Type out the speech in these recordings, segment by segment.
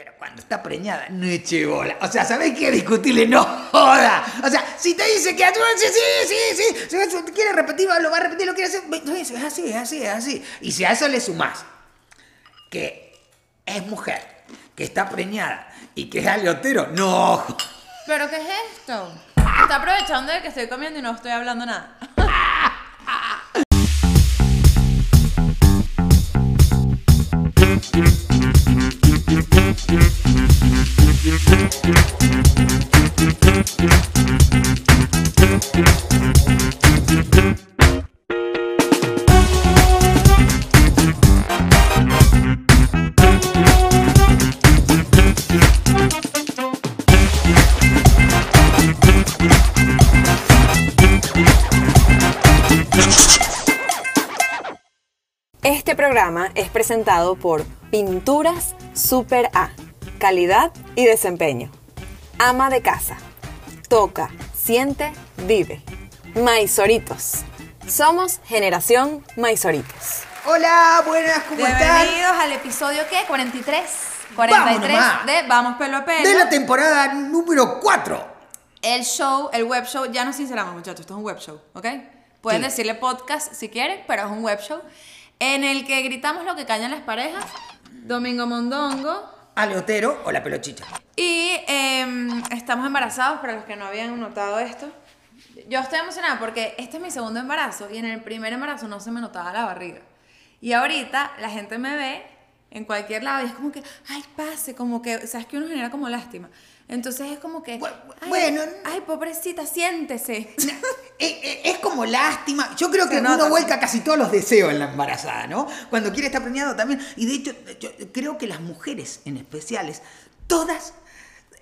Pero cuando está preñada, no eche bola. O sea, ¿sabés qué? Discutirle, no joda. O sea, si te dice que sí, sí, sí, sí, si quiere repetirlo, lo va a repetir, lo quiere hacer. Es así, es así, es así. Y si a eso le sumás que es mujer, que está preñada y que es aliotero, no. ¿Pero qué es esto? Está aprovechando de que estoy comiendo y no estoy hablando nada. Este programa es presentado por Pinturas Super A, calidad y desempeño. Ama de casa. Toca, siente, vive. Maizoritos. Somos generación Maizoritos. Hola, buenas, ¿cómo están? Bienvenidos al episodio ¿qué? 43. 43 nomás. de Vamos Pelo a Pelo. De la temporada número 4. El show, el web show, ya nos sinceramos muchachos, esto es un web show, ¿ok? Pueden Sí. decirle podcast si quieren, pero es un web show en el que gritamos lo que callan las parejas, Domingo Mondongo, Aleotero o la pelochicha. y em, estamos embarazados, para los que no habían notado esto. Yo estoy emocionada porque este es mi segundo embarazo y en el primer embarazo no se me notaba la barriga. Y ahorita la gente me ve en cualquier lado y es como que, ay, pase, como que, sabes que uno genera como lástima. Entonces es como que, Bu- ay, bueno. ay, pobrecita, siéntese. Eh, eh, Es como lástima. Yo creo que Se uno nota. vuelca casi todos los deseos en la embarazada, ¿no? Cuando quiere estar preñado también. Y de hecho, yo creo que las mujeres en especiales, todas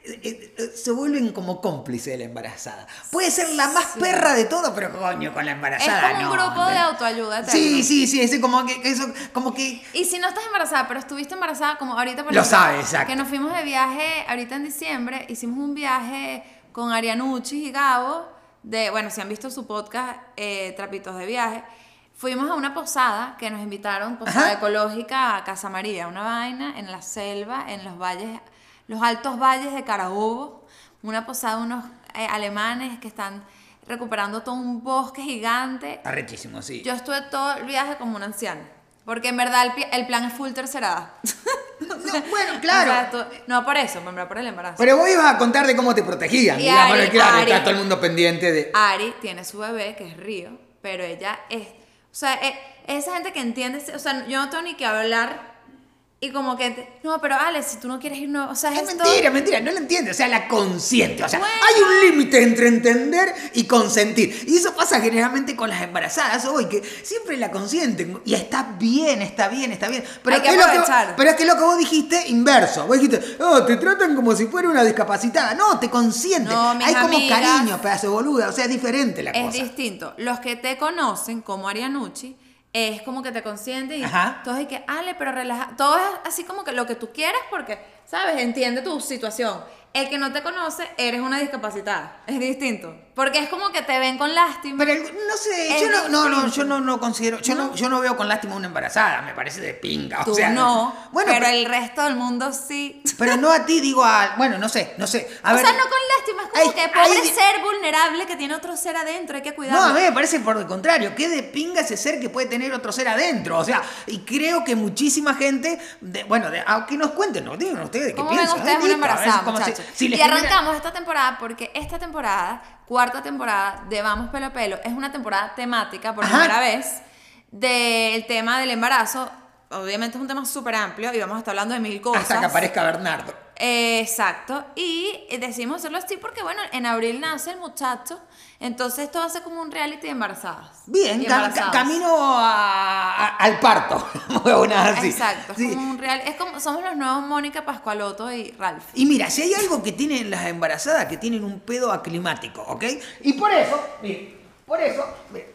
eh, se vuelven como cómplices de la embarazada. Puede ser la más Sí. perra de todo, pero coño, con la Es embarazada. como un no, grupo de autoayuda. Sí, sí, sí, es como que, que eso, como que. Y si no estás embarazada, pero estuviste embarazada, como ahorita por Lo ejemplo, sabes, exacto. Que nos fuimos de viaje ahorita en diciembre, hicimos un viaje con Arianucci y Gabo, de, bueno, si han visto su podcast, eh, Trapitos de Viaje, fuimos a una posada que nos invitaron, posada Ajá. ecológica a Casa María, una vaina en la selva, en los valles, los altos valles de Carabobo, una posada de unos eh, alemanes que están recuperando todo un bosque gigante. Arrechísimo, sí. Yo estuve todo el viaje como una anciana. Porque en verdad el, el plan es full tercera. No, bueno, claro. O sea, tú- no por eso, me por el embarazo. Pero vos ibas a contar de cómo te protegían. Y digamos, Ari- claro, Ari- está todo el mundo pendiente de. Ari tiene su bebé, que es Río, pero ella es. O sea, es esa gente que entiende. O sea, yo no tengo ni que hablar. Y como que. te- no, pero Ale, si tú no quieres ir, no. O sea, Es esto- mentira, mentira, no lo entiende, o sea, la consiente. O sea, Bueno. hay un límite entre entender y consentir. Y eso pasa generalmente con las embarazadas hoy, que siempre la consienten. Y está bien, está bien, está bien. Pero, Hay que es lo aprovechar. pero es que lo que vos dijiste, inverso. Vos dijiste, oh, te tratan como si fuera una discapacitada. No, te consienten. No, hay como amigas- cariño, pedazo de boluda. O sea, es diferente la es cosa. distinto. Los que te conocen, como Arianucci, es como que te consienten y Ajá. todos y que, Ale, pero relaja. Todo es así como que lo que tú quieras porque, ¿sabes? Entiende tu situación. El que no te conoce, eres una discapacitada. Es distinto. Porque es como que te ven con lástima. Pero no sé, Es yo no, no, no, yo no, no considero, yo no. ¿No? yo no veo con lástima una embarazada, me parece de pinga. Tú o sea, no, bueno, pero pero, el resto del mundo sí. pero no a ti, digo a, bueno, no sé, no sé. A o ver, sea, no con lástima, es como hay- que pobre hay- ser vulnerable que tiene otro ser adentro, hay que No, cuidarlo. a mí me parece por el contrario, que de pinga ese ser que puede tener otro ser adentro. O sea, y creo que muchísima gente, de- bueno, de, a que nos cuenten, nos digan ustedes qué ¿Cómo ven piensan. ustedes una embarazada, muchachos? si y genera- arrancamos esta temporada porque esta temporada, cuarta temporada de Vamos Pelo a Pelo, es una temporada temática por Ajá. primera vez del tema del embarazo. Obviamente es un tema súper amplio y vamos a estar hablando de mil cosas. Hasta que aparezca Bernardo. Eh, Exacto. Y decidimos hacerlo así porque, bueno, en abril nace el muchacho. Entonces esto va a ser como un reality de embarazadas. Bien, Y ca- ca- embarazados. camino a- a- al parto. Una así. Exacto. Es Sí. como un real. Es como somos los nuevos Mónica Pascualoto y Ralph. Y mira, si hay algo que tienen las embarazadas, que tienen un pedo aclimático, ¿ok? Y por eso, mire, por eso, mire,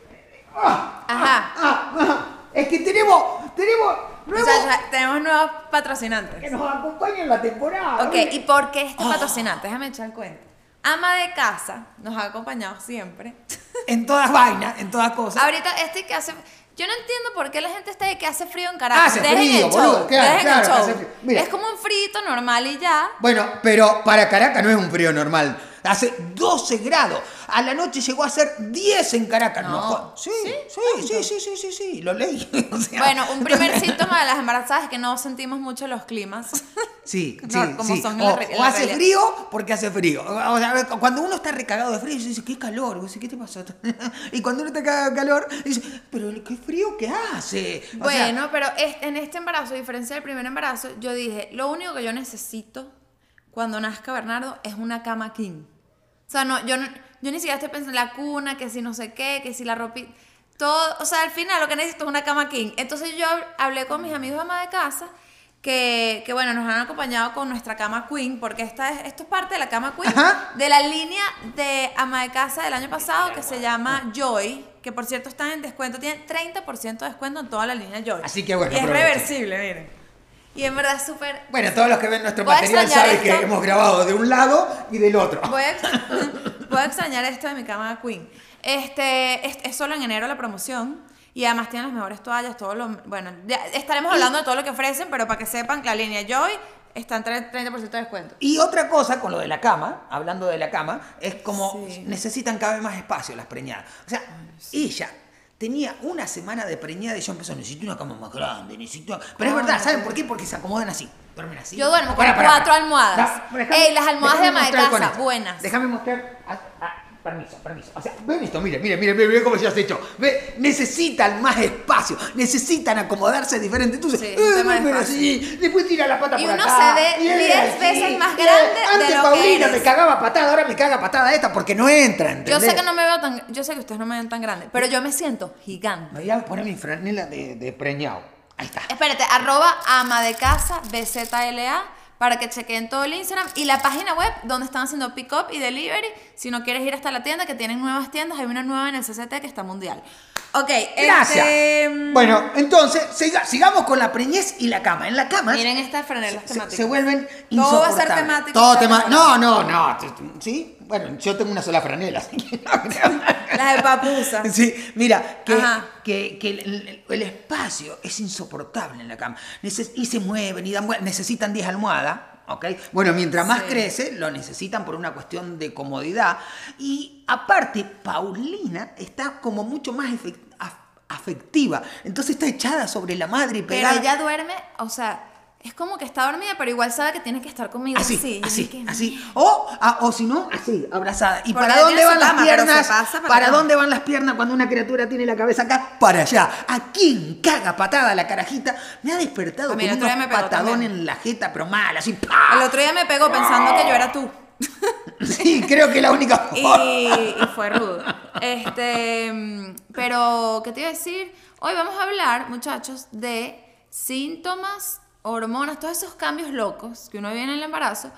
ah, Ajá. ah, ah, es que tenemos, tenemos O sea, tenemos nuevos que patrocinantes. nos acompañan en la temporada. Ok. ¿y por qué este patrocinante? Déjame echar el cuento. Ama de casa nos ha acompañado siempre. En todas vainas, en todas cosas. Ahorita este que hace, Yo no entiendo por qué la gente está de que hace frío en Caracas. Hace Dejen frío, el show, boludo, claro, dejen el claro, show. hace frío. Mira. Es como un frito normal y ya. Bueno, pero para Caracas no es un frío normal. Hace 12 grados. A la noche llegó a ser 10 en Caracas. No. Sí, sí, sí, sí, sí, sí, sí, lo leí. O sea, Bueno, un primer síntoma de las embarazadas es que no sentimos mucho los climas. Sí, sí, No, como sí. son en o, la o hace frío porque hace frío. O sea, cuando uno está recagado de frío, dice, qué calor. Decís, ¿qué te pasó? y cuando uno está cagado de calor, dice, pero qué frío que hace. O sea, Bueno, pero en este embarazo, a diferencia del primer embarazo, yo dije, lo único que yo necesito cuando nazca Bernardo es una cama king. O sea, no, yo, no- yo ni siquiera estoy pensando en la cuna, que si no sé qué, que si la ropa... Todo, o sea, al final lo que necesito es una cama king. Entonces yo hab- hablé con mis amigos de ama de casa, que, que bueno, nos han acompañado con nuestra cama queen, porque esta es, esto es parte de la cama queen, Ajá. de la línea de ama de casa del año pasado, que se llama Joy, que por cierto están en descuento, tienen 30% de descuento en toda la línea Joy. Así que bueno, Y es reversible, miren. Y en verdad súper... Bueno, todos los que ven nuestro Voy material saben que esto. hemos grabado de un lado y del otro. Voy a, voy a extrañar esto de mi cama queen. Este, es, es solo en enero la promoción. Y además tienen las mejores toallas, todo lo... Bueno, ya estaremos hablando de todo lo que ofrecen, pero para que sepan, la línea Joy está en tre- 30% de descuento. Y otra cosa con lo de la cama, hablando de la cama, es como Sí. necesitan cada vez más espacio las preñadas. O sea, ella tenía una semana de preñada y yo empezó, necesito una cama más grande, necesito... Pero es Ay, verdad, ¿saben por qué? Porque se acomodan así. Duermen así. Yo duermo con cuatro almohadas. Ey, las almohadas de esto. buenas. Déjame mostrar... ah, ah, Permiso, permiso. O sea, ven esto, mire, mire, mire, mire cómo se has hecho. Ve, necesitan más espacio, necesitan acomodarse diferente. Entonces, Sí, eh, de espacio. así, después tira la pata Y por uno acá, se ve y él 10 así, veces más grande de Antes lo que Paulina eres. me cagaba patada, ahora me caga patada esta porque no entra, Yo ¿entendés? sé que no me veo tan... Yo sé que ustedes no me ven tan grande, pero yo me siento gigante. Me voy a poner mi franela de, de preñado. Ahí está. Espérate, arroba ama de casa BZLA para que chequen todo el Instagram y la página web donde están haciendo pick up y delivery. Si no quieres ir hasta la tienda, que tienen nuevas tiendas, hay una nueva en el CCT que está mundial. Ok, Gracias. este, mm, Bueno, entonces, siga- sigamos con la preñez y la cama. En la cama Miren estas franelas se, temáticas. se vuelven Todo va a ser temático. Todo tema. No, no, no. ¿Sí? Bueno, yo tengo una sola franela, así que no creo. Las de papusa. Sí, mira, que, que, que el, espacio es insoportable en la cama. Neces- y se mueven y dan necesitan 10 almohadas. ¿ok? Bueno, mientras más Sí. crece, lo necesitan por una cuestión de comodidad. Y aparte, Paulina está como mucho más afectiva. Entonces está echada sobre la madre y Pero pegada. ella duerme, o sea, es como que está dormida, pero igual sabe que tiene que estar conmigo. Así, Sí, así, que- así. O, o si no, así, abrazada. ¿Y Porque para dónde van las piernas? para ¿Para acá. dónde van las piernas cuando una criatura tiene la cabeza acá? Para allá. ¿A quién caga patada la carajita? Me ha despertado con pegó patadón también. en la jeta, pero mal, así. ¡pah! El otro día me pegó pensando que yo era tú. Sí, creo que es la única Y, forma. y fue rudo. Este, pero, ¿qué te iba a decir? Hoy vamos a hablar, muchachos, de síntomas, hormonas, todos esos cambios locos que uno vive en el embarazo.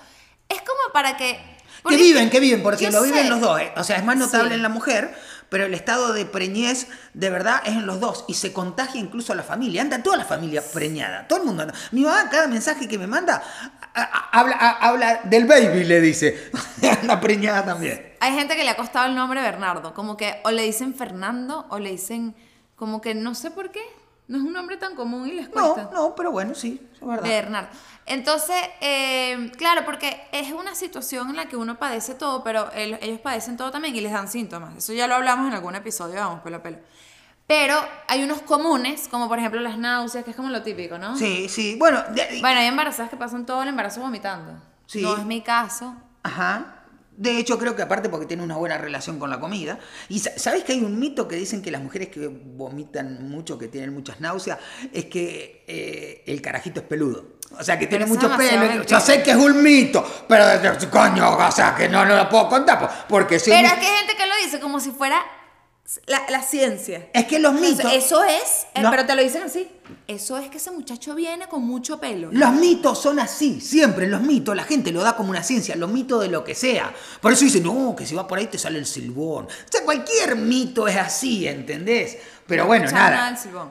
Es como para que... Que viven, que viven, porque lo viven los dos. ¿eh? O sea, es más notable Sí. en la mujer, pero el estado de preñez de verdad es en los dos. Y se contagia incluso a la familia. Anda toda la familia preñada. Todo el mundo anda. Mi mamá, cada mensaje que me manda, a- a- habla, a- habla del baby, le dice. anda preñada también. Hay gente que le ha costado el nombre Bernardo, como que o le dicen Fernando o le dicen como que no sé por qué, no es un nombre tan común y les cuesta. No, no, pero bueno, sí, es verdad. Bernardo. Entonces, eh, claro, porque es una situación en la que uno padece todo, pero el- ellos padecen todo también y les dan síntomas. Eso ya lo hablamos en algún episodio, vamos, pelo a pelo. Pero hay unos comunes, como por ejemplo las náuseas, que es como lo típico, ¿no? Sí, sí. Bueno, de- Bueno, hay embarazadas que pasan todo el embarazo vomitando. Sí. No es mi caso. Ajá. De hecho, creo que aparte porque tiene una buena relación con la comida. Y sa- ¿sabes que hay un mito que dicen que las mujeres que vomitan mucho, que tienen muchas náuseas, es que eh, el carajito es peludo? O sea, que tiene Pero eso mucho es demasiado pelo. mentira. Yo sé que es un mito, pero coño, o sea, que no, no lo puedo contar. po- Porque si Pero es que hay gente que lo dice como si fuera la, la ciencia. es que los mitos... Eso es, eh, No. pero te lo dicen así. Eso es que ese muchacho viene con mucho pelo. Los mitos son así, siempre los mitos, la gente lo da como una ciencia, los mitos de lo que sea. Por eso dicen, no, que si va por ahí te sale el silbón. O sea, cualquier mito es así, ¿entendés? Pero bueno, Escuchaba nada. del silbón.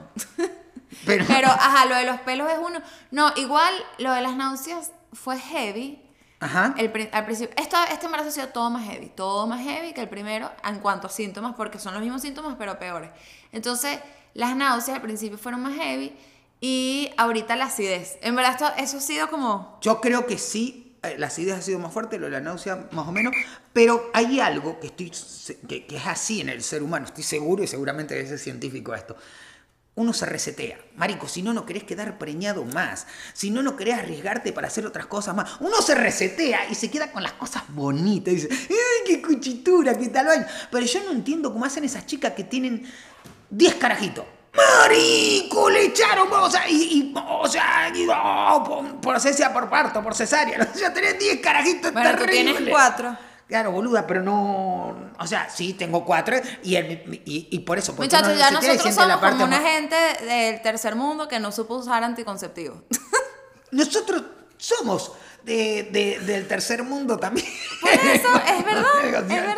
Pero, Pero, ajá, lo de los pelos es uno. No, igual lo de las náuseas fue heavy. Ajá. El al principio, esto, este embarazo ha sido todo más heavy, todo más heavy que el primero en cuanto a síntomas, porque son los mismos síntomas, pero peores. Entonces, Las náuseas al principio fueron más heavy y ahorita la acidez. En verdad esto, eso ha sido como... Yo creo que sí, eh, la acidez ha sido más fuerte, lo de la náusea más o menos, pero hay algo que, estoy, que, que es así en el ser humano, estoy seguro y seguramente debe ser científico esto. Uno se resetea. Marico, si no, no querés quedar preñado más. Si no, no querés arriesgarte para hacer otras cosas más. Uno se resetea y se queda con las cosas bonitas. Y dice, ¡ay, qué cuchitura, qué tal vaina! Pero yo no entiendo cómo hacen esas chicas que tienen 10 carajitos. ¡Marico! Le echaron, o sea, y, y- o sea, y, oh, por, por por parto, por cesárea. O sea, tenés 10 carajitos Bueno, tú terribles. tienes cuatro. Claro, boluda, pero no. O sea, sí, tengo cuatro y, el- y, y por eso. Muchachos, uno ya nosotros siente la somos parte como una más- gente del tercer mundo que no supo usar anticonceptivo. Nosotros somos de, de- del tercer mundo también. Por eso, es verdad, es verdad.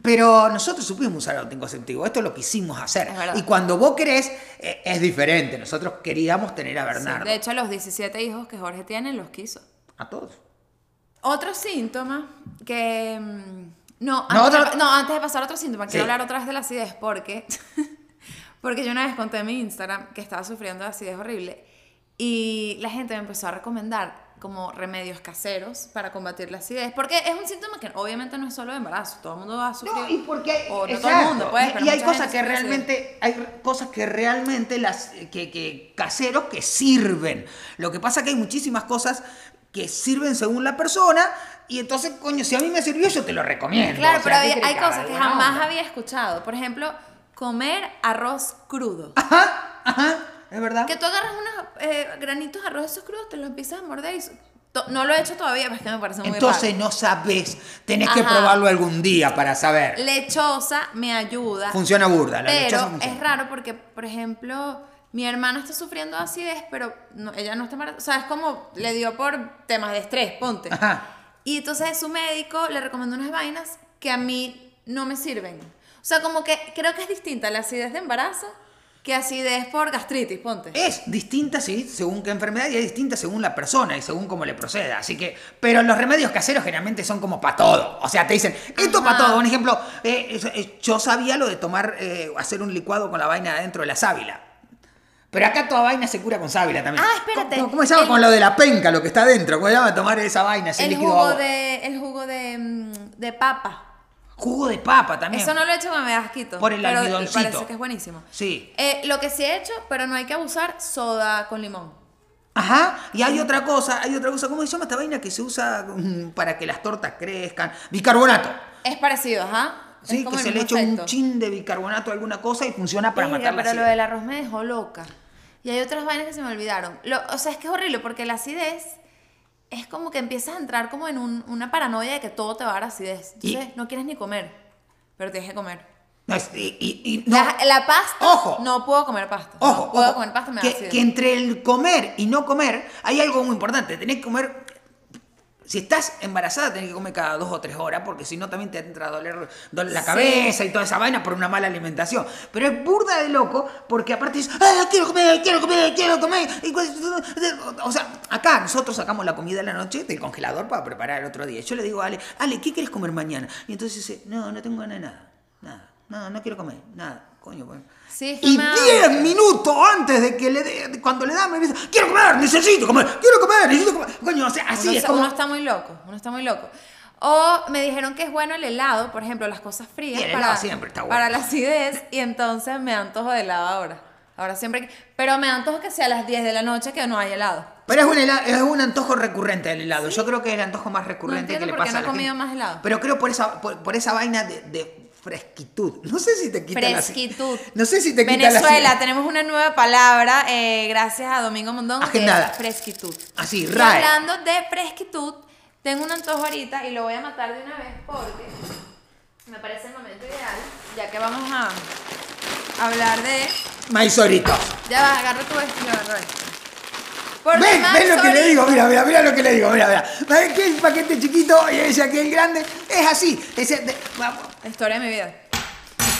Pero nosotros supimos usar anticonceptivo. Esto es lo que hicimos hacer. Y cuando vos querés, eh, es diferente. Nosotros queríamos tener a Bernardo. De hecho, los 17 hijos que Jorge tiene los quiso. A todos. Otro síntoma que... mm, No, No, antes, otro- de, no, antes de pasar a otro síntoma, quiero hablar otra vez de la acidez porque... porque yo una vez conté en mi Instagram que estaba sufriendo de acidez horrible y la gente me empezó a recomendar como remedios caseros para combatir la acidez. Porque es un síntoma que obviamente no es solo de embarazo, todo el mundo va a sufrir. No, y porque o no todo el mundo, pues, y- hay cosas que realmente hay cosas que realmente las que, que caseros que sirven. Lo que pasa que hay muchísimas cosas que sirven según la persona y entonces, coño, si a mí me sirvió yo te lo recomiendo. Claro, O sea, pero ¿qué hay, cosas que jamás onda. había escuchado. Por ejemplo, comer arroz crudo. Ajá, ajá, es verdad. Que tú agarras unos eh, granitos de arroz esos crudos, te los empiezas a morder y... No lo he hecho todavía, pero es que me parece muy Entonces raro. no sabes, tenés que probarlo algún día para saber. Lechosa me ayuda. Funciona burda, la lechosa pero funciona. es raro porque, por ejemplo, mi hermana está sufriendo de acidez, pero no- ella no está embarazada. O sea, es como le dio por temas de estrés, ponte. Ajá. Y entonces su médico le recomendó unas vainas que a mí no me sirven. O sea, como que creo que es distinta la acidez de embarazo que acidez por gastritis, ponte. Es distinta, sí, según qué enfermedad y es distinta según la persona y según cómo le proceda. Así que, pero los remedios caseros generalmente son como para todo. O sea, te dicen, esto para todo. Un ejemplo, eh, yo sabía lo de tomar, eh, hacer un licuado con la vaina adentro de la sábila. Pero acá toda vaina se cura con sábila también. Ah, espérate. ¿Cómo, cómo se llama? El- Con lo de la penca, lo que está adentro. ¿Cómo se llama tomar esa vaina, ese el líquido jugo agua? de el jugo de, mm, de papa. Jugo de papa también. Eso no lo he hecho, me da asquito. Por el pero almidoncito. parece que es buenísimo. Sí. Eh, lo que sí he hecho, pero no hay que abusar, soda con limón. Ajá, y hay otra cosa, hay otra cosa, ¿cómo se llama esta vaina que se usa mm, para que las tortas crezcan? Bicarbonato. Es parecido, ajá. Sí, que se le echa un chin de bicarbonato a alguna cosa y funciona para matar la pero lo del arroz me dejó loca. Y hay otras vainas que se me olvidaron. Lo- o sea, es que es horrible porque la acidez es como que empiezas a entrar como en un- una paranoia de que todo te va a dar acidez. Y- Entonces, no quieres ni comer, pero tienes que comer. No, y, y- y no, La, la pasta, Ojo. no puedo comer pasta. ojo, no puedo ojo, comer pasta, me da que, acidez. que entre el comer y no comer hay algo muy importante. Tenés que comer. Si estás embarazada, tenés que comer cada dos o tres horas, porque si no también te entra a doler, doler la Sí. cabeza y toda esa vaina por una mala alimentación. Pero es burda de loco, porque aparte dices, ¡ah, quiero comer, quiero comer, quiero comer! Cu- o sea, acá nosotros sacamos la comida de la noche del congelador para preparar el otro día. Yo le digo a Ale, Ale, ¿qué quieres comer mañana? Y entonces dice, no, no tengo ganas de nada, nada, no, no quiero comer, nada, coño, bueno. Sí, es que Y me da 10 hambre. minutos antes de que le dé, cuando le da, me dice, quiero comer, necesito comer, quiero comer, necesito comer. Coño, o sea, así uno, es como... uno está muy loco, uno está muy loco. O me dijeron que es bueno el helado, por ejemplo, las cosas frías Y el para, helado siempre está bueno. para la acidez y entonces me antojo de helado ahora. Ahora siempre Pero me antojo que sea a las 10 de la noche que no hay helado. Pero es un, hela- es un antojo recurrente el helado. Yo creo que es el antojo más recurrente entiendo que le pasa no a la he comido gente. más helado. Pero creo por esa, por, por esa vaina de, de fresquitud. No sé si te quita la Fresquitud. No sé si te quita Venezuela, la tenemos una nueva palabra eh, gracias a Domingo Mondón, que es fresquitud. Así, RAE. hablando de fresquitud, tengo un antojo ahorita y lo voy a matar de una vez porque me parece el momento ideal, ya que vamos a hablar de... Maizoritos. Ya va, agarra tu agarro esto. Más ¿Ves lo que le digo? Mira, mira, mira lo que le digo. Mira, mira. ¿Ves que el paquete chiquito y ese aquí el grande? Es así. Ese de-. La historia de mi vida.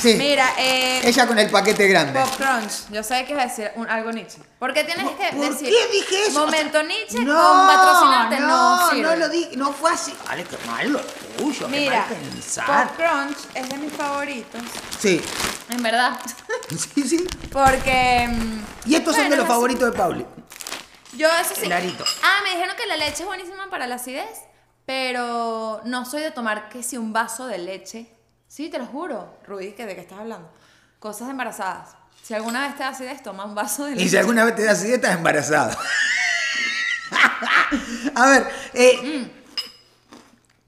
Sí. Mira, eh, Ella con el paquete grande. Pop Crunch. Yo sé que a decir un- algo Nietzsche. ¿Por qué tienes que ¿Por decir qué dije eso? momento Nietzsche No, con patrocinarte? No, no, sirve. no lo dije, no fue así. Vale, qué mal lo tuyo, qué Mira, mal pensar. Pop Crunch es de mis favoritos. Sí, En verdad. sí, sí. Porque. mm, Y estos son bueno, de los es favoritos de Pauli. Yo eso sí. El arito. Ah, me dijeron que la leche es buenísima para la acidez, pero no soy de tomar que si un vaso de leche. Sí, te lo juro, Rudy, que de qué estás hablando. Cosas de embarazadas. Si alguna vez te da acidez, toma un vaso de leche. Y si alguna vez te das así, estás embarazado. A ver, eh, gra-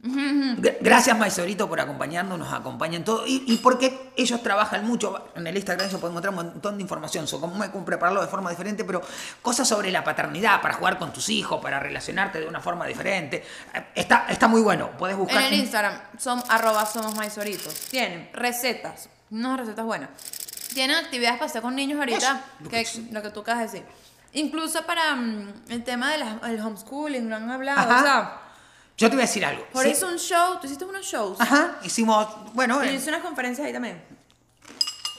gracias Maisorito por acompañarnos, nos acompañan todo. Y, y porque ellos trabajan mucho, en el Instagram se puede encontrar un montón de información sobre cómo prepararlo de forma diferente, pero cosas sobre la paternidad, para jugar con tus hijos, para relacionarte de una forma diferente. Eh, Está, está muy bueno, puedes En buscar. el Instagram, son, arroba somos maizoritos. Tienen recetas, unas recetas buenas. Tienen actividades para hacer con niños ahorita, Eso, que, lo que tú acabas de decir. Incluso para mm, el tema del homeschooling, lo han hablado. Ajá. O sea, Yo te voy a decir algo. por Sí. eso un show, tú hiciste unos shows. Ajá, hicimos, bueno, Y eh, hice unas conferencias ahí también.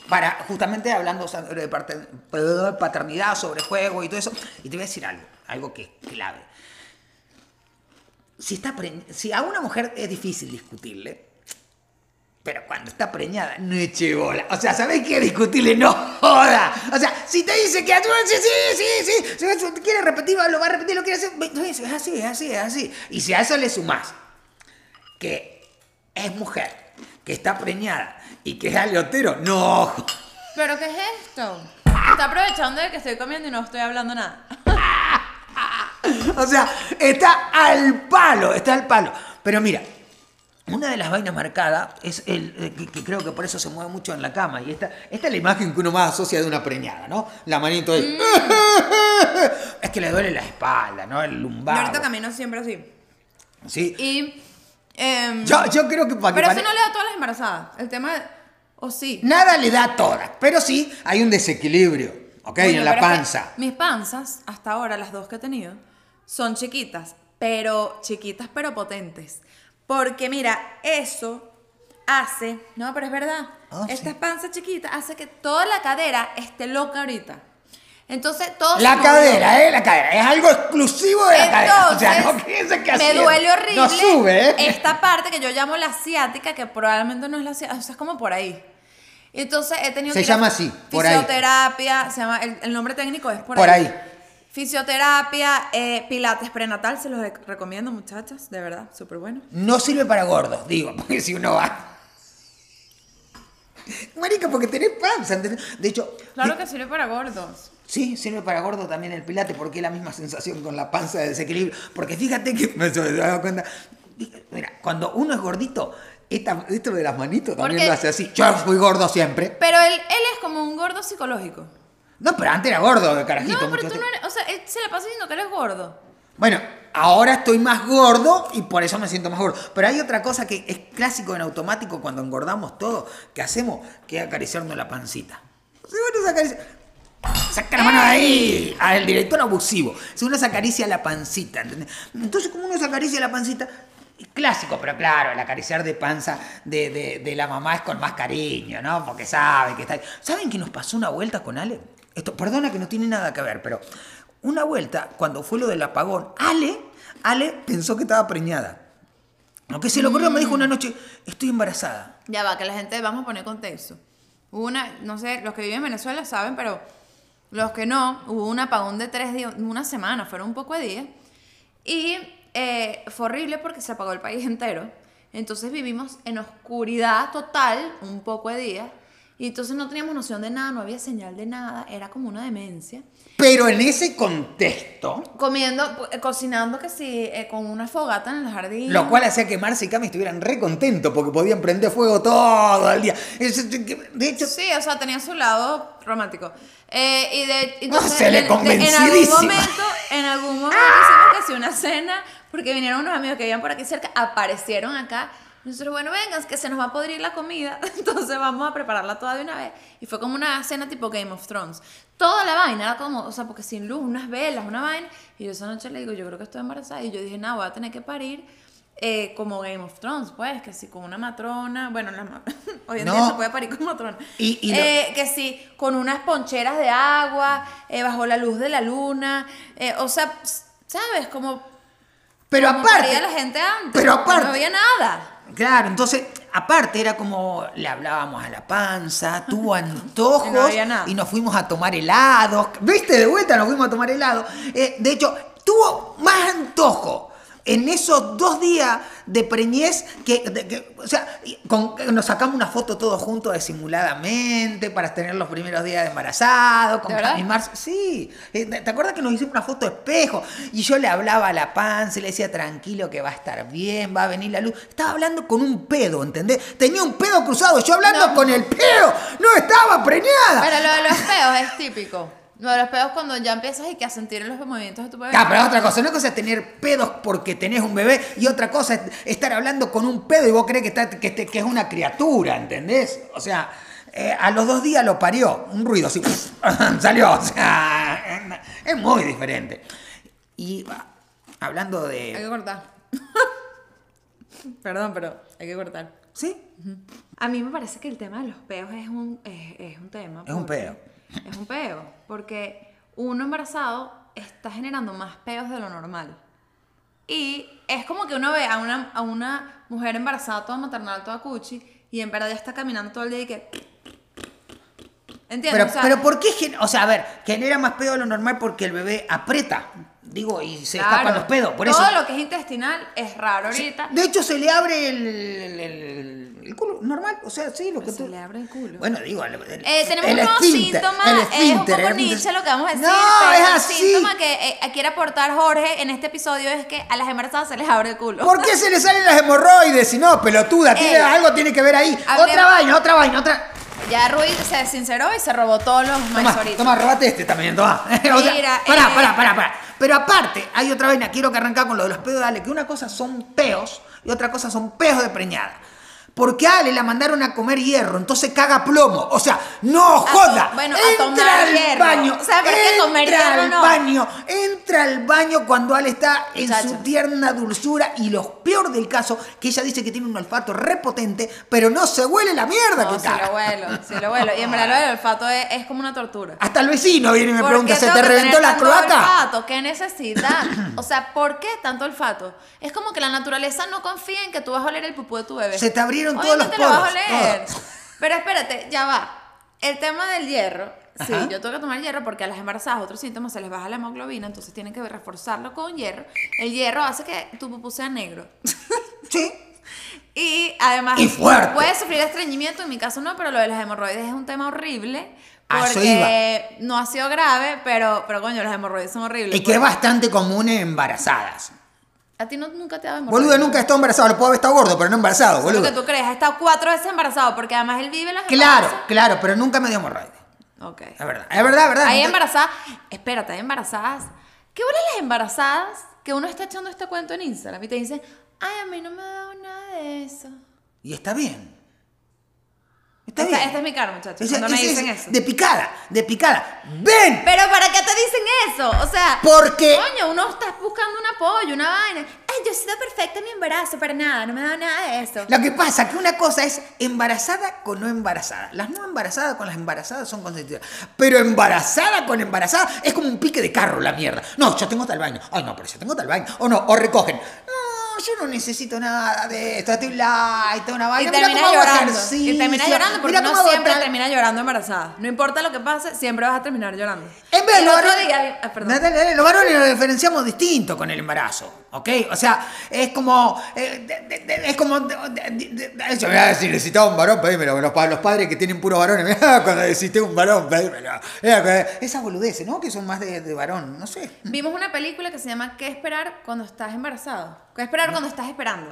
para justamente hablando sobre paternidad, sobre juego y todo eso. Y te voy a decir algo, algo que es clave. Si, está si a una mujer es difícil discutirle, pero cuando está preñada, no eche bola. O sea, ¿sabés qué discutirle? No joda. O sea, si te dice que sí, sí, sí, sí. Si quiere repetir, lo va a repetir, lo quiere hacer. Es así, es así, es así. Y si a eso le sumás que es mujer, que está preñada y que es aliotero, no ¿Pero qué es esto? Está aprovechando de que estoy comiendo y no estoy hablando nada. O sea, está al palo, está al palo. Pero mira, una de las vainas marcadas es el eh, que, que creo que por eso se mueve mucho en la cama. Y esta, esta es la imagen que uno más asocia de una preñada, ¿no? La manito ahí. Es que le duele la espalda, ¿no? El lumbar. ahorita camino siempre así. Sí. Y. em, Yo, yo creo que para que pero eso pare- no le da a todas las embarazadas. El tema. O sí. Nada le da a todas, pero sí hay un desequilibrio, ¿ok? Coño, en la que panza. mis panzas, hasta ahora, las dos que he tenido, son chiquitas. Pero chiquitas, pero potentes. Porque mira, eso hace. No, pero es verdad. Ah, sí. Esta panza chiquita hace que toda la cadera esté loca ahorita. Entonces, todo La cadera, ¿eh? La cadera. Es algo exclusivo de la cadera. O sea, no Entonces, piensen que me así es. duele horrible No sube, ¿eh? esta parte que yo llamo la asiática, que probablemente no es la asiática, o sea, es como por ahí. Entonces he tenido Se que llama así, por ahí. fisioterapia, se llama, el, el nombre técnico es por, Por ahí. Fisioterapia, eh, pilates prenatal, se los rec- recomiendo, muchachas, de verdad, súper bueno. No sirve para gordos, digo, porque si uno va. Marica, porque tenés panza. ¿entendés? De hecho, Claro que sirve para gordos. sí, sirve para gordo también el pilate, porque es la misma sensación con la panza de desequilibrio. Porque fíjate que me he dado cuenta. Mira, cuando uno es gordito, esta- esto de las manitos también Porque- lo hace así. Yo fui gordo siempre. Pero él, él es como un gordo psicológico. No, pero antes era gordo de carajito. No, pero tú no eres, o sea, él se le pasa diciendo que él es gordo. Bueno, ahora estoy más gordo y por eso me siento más gordo. Pero hay otra cosa que es clásico en automático cuando engordamos todo, que hacemos, que es acariciarnos la pancita. Si uno se acaricia... Saca la mano de ahí al director abusivo. Si uno se acaricia la pancita, ¿entendés? Entonces, como uno se acaricia la pancita, es clásico, pero claro, el acariciar de panza de, de- de la mamá es con más cariño, ¿no? Porque sabe que está ahí. ¿Saben que nos pasó una vuelta con Ale? Esto, perdona que no tiene nada que ver, pero una vuelta, cuando fue lo del apagón, Ale, Ale pensó que estaba preñada. Aunque se le ocurrió, me dijo una noche, estoy embarazada. Ya va, que la gente, vamos a poner contexto. Hubo una, no sé, los que viven en Venezuela saben, pero los que no, hubo un apagón de tres días, una semana, fueron un poco de días. Y eh, fue horrible porque se apagó el país entero. Entonces vivimos en oscuridad total un poco de días. Y entonces no teníamos noción de nada, no había señal de nada, era como una demencia. Pero en ese contexto, Comiendo, eh, cocinando que sí, eh, con una fogata en el jardín. Lo cual hacía que Marce y Cami estuvieran re contentos porque podían prender fuego todo el día. De hecho, Sí, o sea, tenía su lado romántico. Eh, y de, entonces, se le en- de- en algún convencidísima. momento, en algún momento hicimos casi una cena, porque vinieron unos amigos que vivían por aquí cerca, aparecieron acá. Nosotros, bueno, vengan, que se nos va a podrir la comida, entonces vamos a prepararla toda de una vez. Y fue como una cena tipo Game of Thrones. Toda la vaina era como, o sea, porque sin luz, unas velas, una vaina. Y yo esa noche le digo, yo creo que estoy embarazada. Y yo dije, no, voy a tener que parir eh, como Game of Thrones, pues, que si con una matrona, bueno, la ma- hoy en No. día se puede parir con matrona. Y- Eh, que sí, con unas poncheras de agua, eh, bajo la luz de la luna, eh, o sea, ¿sabes? Como Pero Como aparte- la gente antes. pero aparte- No había nada. Claro, entonces, aparte era como le hablábamos a la panza, tuvo antojos Y no había nada. y nos fuimos a tomar helados. ¿Viste? De vuelta nos fuimos a tomar helado. Eh, de hecho, tuvo más antojo en esos dos días de preñez que, de- que- o sea, con- nos sacamos una foto todos juntos disimuladamente para tener los primeros días de embarazado, con. Sí, Eh, ¿te acuerdas que nos hicimos una foto de espejo? Y yo le hablaba a la panza y le decía, tranquilo que va a estar bien, va a venir la luz. Estaba hablando con un pedo, ¿entendés? Tenía un pedo cruzado, yo hablando No. con el pedo, no estaba preñada. Pero lo de los peos es típico. De los pedos cuando ya empiezas y que a sentir los movimientos de tu bebé. Ah, pero es otra cosa. Una cosa es tener pedos porque tenés un bebé y otra cosa es estar hablando con un pedo y vos crees que, está, que, este- que es una criatura, ¿entendés? O sea, eh, a los dos días lo parió. Un ruido así. salió. O sea, es muy diferente. Y hablando Hay que de... cortar. Perdón, pero hay que cortar. ¿Sí? A mí me parece que el tema de los peos es un, es, es un tema. Es un peo. Es un peo. Porque uno embarazado está generando más peos de lo normal. Y es como que uno ve a una, a una mujer embarazada, toda maternal, toda cuchi, y en verdad ya está caminando todo el día y que. ¿Entiendes? Pero, O sea, pero ¿por qué? O sea, a ver, genera más pedo de lo normal porque el bebé aprieta. Digo, y se claro, escapan los pedos. Por todo eso. lo que es intestinal es raro ahorita. De hecho, se le abre el, el- el- el culo normal. O sea, sí, lo que Se tú- le abre el culo. Bueno, digo, el, el- Eh, tenemos el un nuevo esfínter, síntoma, el es un esfínter, poco el esfínter. niche lo que vamos a decir, No, pero es el así. síntoma que eh, quiere aportar Jorge en este episodio es que a las embarazadas se les abre el culo. ¿Por qué se le salen las hemorroides? Si no, pelotuda, tiene, Ey. algo tiene que ver ahí. Hablemos- Otra vaina, otra vaina, otra. Ya Ruiz se sinceró y se robó todos los maizoritos. toma, robate este también, toma. O sea, Mira, pará, eh. pará, pará, pará. Pero aparte, hay otra vaina, quiero que arrancar con lo de los pedos de Ale, que una cosa son peos y otra cosa son peos de preñada. Porque a Ale la mandaron a comer hierro, entonces caga plomo. O sea, no to- joda. bueno, a tomar entra al hierro. baño. O sea, ¿por qué comer entra hierro al no? baño. Entra al baño cuando Ale está en su tierna dulzura. Y lo peor del caso, que ella dice que tiene un olfato repotente, pero no se huele la mierda No, que caga. lo vuelo, sí lo vuelo. Y en verdad del olfato es, es como una tortura. Hasta el vecino viene y me ¿Por pregunta, ¿se te reventó la cloaca? olfato? ¿Qué necesidad? O sea, ¿por qué tanto olfato? Es como que la naturaleza no confía en que tú vas a oler el pupú de tu bebé. Se te abrieron todos los lo vas a oler. todo. Pero espérate, ya va. El tema del hierro. Sí, Ajá. yo tengo que tomar hierro porque a las embarazadas otros síntomas se les baja la hemoglobina, entonces tienen que reforzarlo con hierro. El hierro hace que tu pupú sea negro. Sí. Y además Y fuerte. puedes sufrir estreñimiento, en mi caso no, pero lo de las hemorroides es un tema horrible. A eso Porque no ha sido grave, pero, pero coño, las hemorroides son horribles. Y que es Porque- bastante común en embarazadas. A ti no, nunca te hemorroides. Boludo, nunca he estado embarazado. Lo puedo haber estado gordo, pero no embarazado, Eso es lo boludo. que tú crees. Ha estado cuatro veces embarazado porque además él vive las Claro, embarazas. claro, pero nunca me dio hemorroides. Ok. Es verdad, es verdad, es verdad. Hay Nunca- embarazadas. Espérate, hay embarazadas. ¿Qué huelen las embarazadas que uno está echando este cuento en Instagram y te dicen, ay, a mí no me ha dado nada de eso? Y está bien. Está Esta, bien. esta es mi cara, muchachos. Cuando me dicen es eso. De picada, de picada. ¡Ven! Pero ¿para qué te dicen eso? O sea, Porque- Coño, uno está buscando un apoyo, una vaina. Ay, yo he sido perfecta en mi embarazo, pero nada, no me dado nada de eso. Lo que pasa que una cosa es embarazada con no embarazada. Las no embarazadas con las embarazadas son consentidas. Pero embarazada con embarazada es como un pique de carro la mierda. No, yo tengo tal baño. Ay, no, pero yo tengo tal baño. O no, o recogen. No, yo no necesito nada de esto. Estoy light, tengo una Y vaina. Mira termina cómo hago llorando. Y ejercicio. termina llorando porque hago siempre tal- termina llorando embarazada. No importa lo que pase, siempre vas a terminar llorando. En vez de los varones- ah, los varones nos diferenciamos distinto con el embarazo, ¿ok? O sea, es como. eh, de- de- de- es como. de- de- de- de- eso, mirá, si necesitaba un varón, pedímelo. Los, pa- los padres que tienen puros varones, mirá, cuando necesité un varón, pedímelo. Esas boludeces, ¿no? Que son más de, de varón, no sé. Vimos una película que se llama ¿Qué esperar cuando estás embarazado? ¿Qué esperar cuando estás esperando?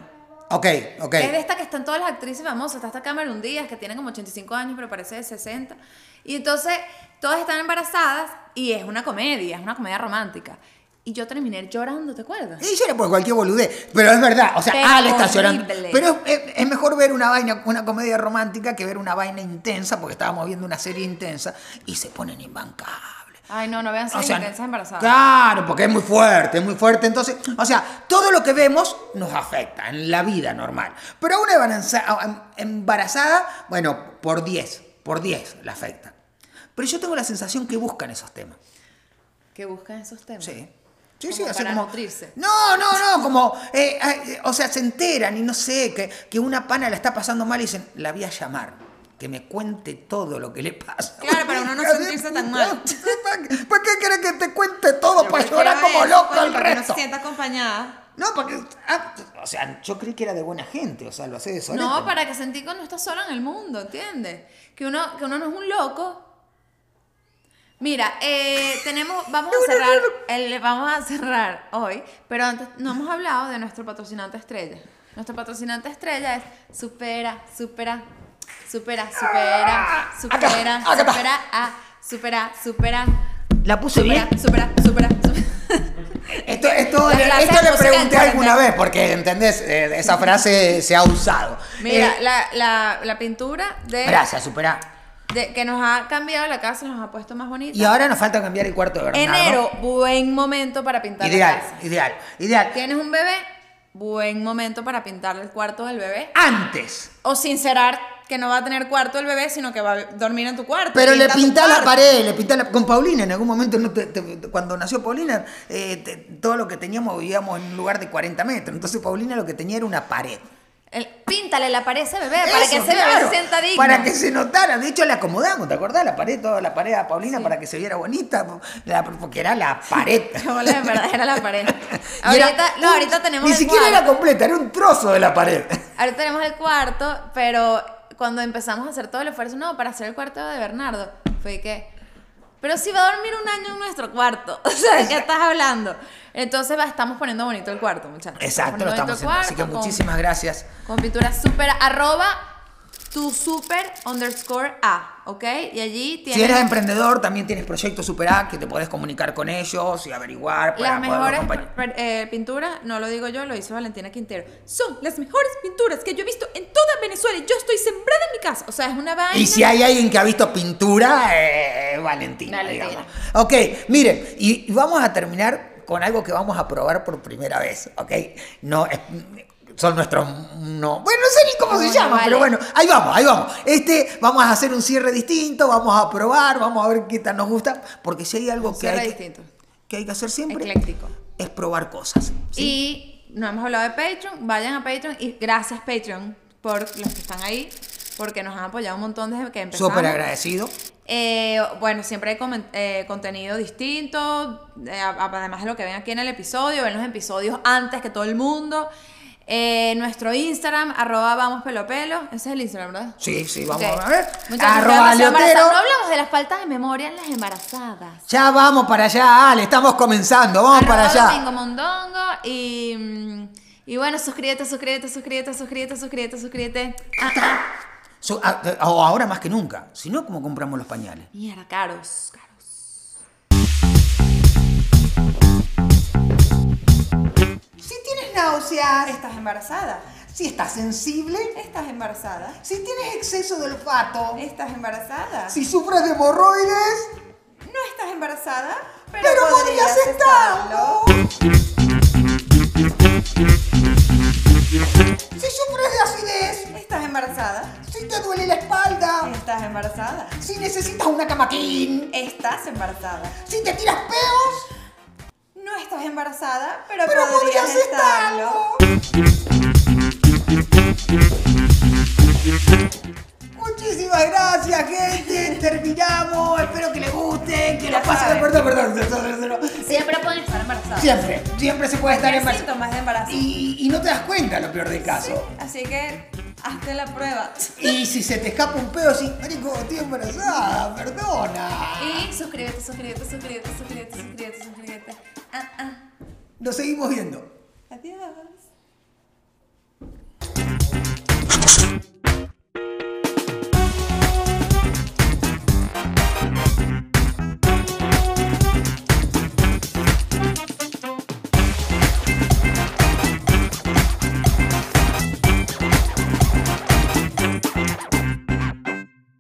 Ok, ok. Es de esta que están todas las actrices famosas. Está esta Cameron Díaz, que tiene como 85 años, pero parece de 60. Y entonces, todas están embarazadas y es una comedia, es una comedia romántica. Y yo terminé llorando, ¿te acuerdas? Y llora por cualquier boludez, pero es verdad, o sea, Pero Ale está llorando. horrible. Pero es, es mejor ver una vaina, una comedia romántica que ver una vaina intensa, porque estábamos viendo una serie intensa y se ponen imbancables. Ay, no, no vean sea, intensas embarazadas. Claro, porque es muy fuerte, es muy fuerte. Entonces, o sea, todo lo que vemos nos afecta en la vida normal. Pero a una embaraza- embarazada, bueno, por 10, por 10 la afecta. Pero yo tengo la sensación que buscan esos temas. Que buscan esos temas. Sí. Sí, sí, Como así para como. nutrirse. No, no, no, como. eh, eh, o sea, se enteran y no sé, que, que una pana la está pasando mal y dicen, la voy a llamar. Que me cuente todo lo que le pasa. Claro, para uno no sentirse tan mal. ¿Para qué- ¿Para qué querés que te cuente todo? Para llorar como loco el para que no resto. se sienta acompañada. No, porque. ah, o sea, yo creí que era de buena gente, o sea, lo hace de solete. No, para que sentí que no estás sola en el mundo, ¿entiendes? Que uno, que uno no es un loco. Mira, eh, tenemos, vamos a cerrar, el, vamos a cerrar hoy, pero antes no hemos hablado de nuestro patrocinante estrella. Nuestro patrocinante estrella es Supera, Supera, Supera, Supera, Supera, acá está. Supera, ah, Supera, Supera. ¿La puse Supera, bien? supera, supera, supera. Esto, esto, le- esto le pregunté alguna vez, porque, ¿entendés? Eh, esa frase se ha usado. Mira, Eh, la, la, la pintura de, gracias, supera. de- que nos ha cambiado la casa, nos ha puesto más bonita. Y ahora nos falta cambiar el cuarto de Bernardo. Enero, buen momento para pintar Ideal, la casa. ideal, ideal. ¿Tienes un bebé? Buen momento para pintarle el cuarto del bebé. Antes. O sincerar que no va a tener cuarto el bebé, sino que va a dormir en tu cuarto. Pero le Pinta la cuarto. pared, le pintás la... Con Paulina, en algún momento, no te- te- cuando nació Paulina, eh, te- todo lo que teníamos vivíamos en un lugar de 40 metros. Entonces Paulina lo que tenía era una pared. El- píntale la pared a ese bebé para que ese claro, bebé se sienta digno. Para que se notara. De hecho, le acomodamos, ¿te acordás? La pared, toda la pared a Paulina para que se viera bonita, la- porque era la pared. Bola, en verdad, era la pared. Era Ahorita, no, ahorita tenemos Ni el siquiera era cuarto. completa, era un trozo de la pared. Ahorita tenemos el cuarto, pero cuando empezamos a hacer todo el esfuerzo, no, para hacer el cuarto de Bernardo, fue que, pero si va a dormir un año en nuestro cuarto, o sea, ¿de qué estás hablando? Entonces va, estamos poniendo bonito el cuarto, muchachos. Exacto, lo estamos haciendo. Así que con- muchísimas gracias. Con pintura super, arroba tu super underscore A, ¿ok? Y allí Si tienes eres emprendedor, también tienes Proyecto Super A, que te podés comunicar con ellos y averiguar para las mejores eh, pinturas, no lo digo yo, lo hizo Valentina Quintero. Son las mejores pinturas que yo he visto en toda Venezuela y yo estoy sembrada en mi casa. O sea, es una vaina. Y si hay alguien que ha visto pintura, eh, Valentina, Valentina. digamos. Ok, miren, y y vamos a terminar con algo que vamos a probar por primera vez, ¿ok? No, es- son nuestros, no, bueno, no sé ni cómo se llama, vale. pero bueno, ahí vamos, ahí vamos. Este, vamos a hacer un cierre distinto, vamos a probar, vamos a ver qué tal nos gusta, porque si hay algo que hay que, distinto. que hay que hacer siempre, Ecléctico. es probar cosas. ¿sí? Y no hemos hablado de Patreon, vayan a Patreon y gracias Patreon por los que están ahí, porque nos han apoyado un montón desde que empezamos. Súper agradecido. Eh, bueno, siempre hay eh, contenido distinto, eh, además de lo que ven aquí en el episodio, ven los episodios antes que todo el mundo. Eh, nuestro Instagram, arroba vamos pelo pelo, ese es el Instagram, ¿verdad? Sí, sí, vamos Ok. a ver. Muchachos, Arroba. No hablamos de las faltas de memoria en las embarazadas. Ya vamos para allá, Ale, estamos comenzando, vamos Arroba para allá. Domingo Mondongo y, mm, y bueno, suscríbete, suscríbete, suscríbete, suscríbete, suscríbete, suscríbete. Ah, ah. So- a- a- o ahora más que nunca. Si no, ¿cómo compramos los pañales? Mierda, caros, caros. Náuseas, ¿Estás embarazada? si estás sensible, ¿Estás embarazada? si tienes exceso de olfato, ¿Estás embarazada? si sufres de hemorroides, No estás embarazada, pero, pero podrías estarlo. Si sufres de acidez, ¿Estás embarazada? si te duele la espalda, ¿Estás embarazada? si necesitas una camaquín, ¿Estás embarazada? si te tiras peos, pero, pero podrías estarlo. Muchísimas gracias, gente. Terminamos. Espero que les guste, que lo pasen. Perdón, perdón, perdón, perdón. Siempre pueden estar embarazadas. Siempre, siempre se puede estar embarazada. síntomas de embarazo. Y, y no te das cuenta, lo peor del caso. Así que hazte la prueba. Y si se te escapa un pedo así, marico, estoy embarazada, perdona. Y suscríbete, suscríbete, suscríbete, suscríbete, suscríbete, suscríbete. Ah, ah. Nos seguimos viendo. Adiós.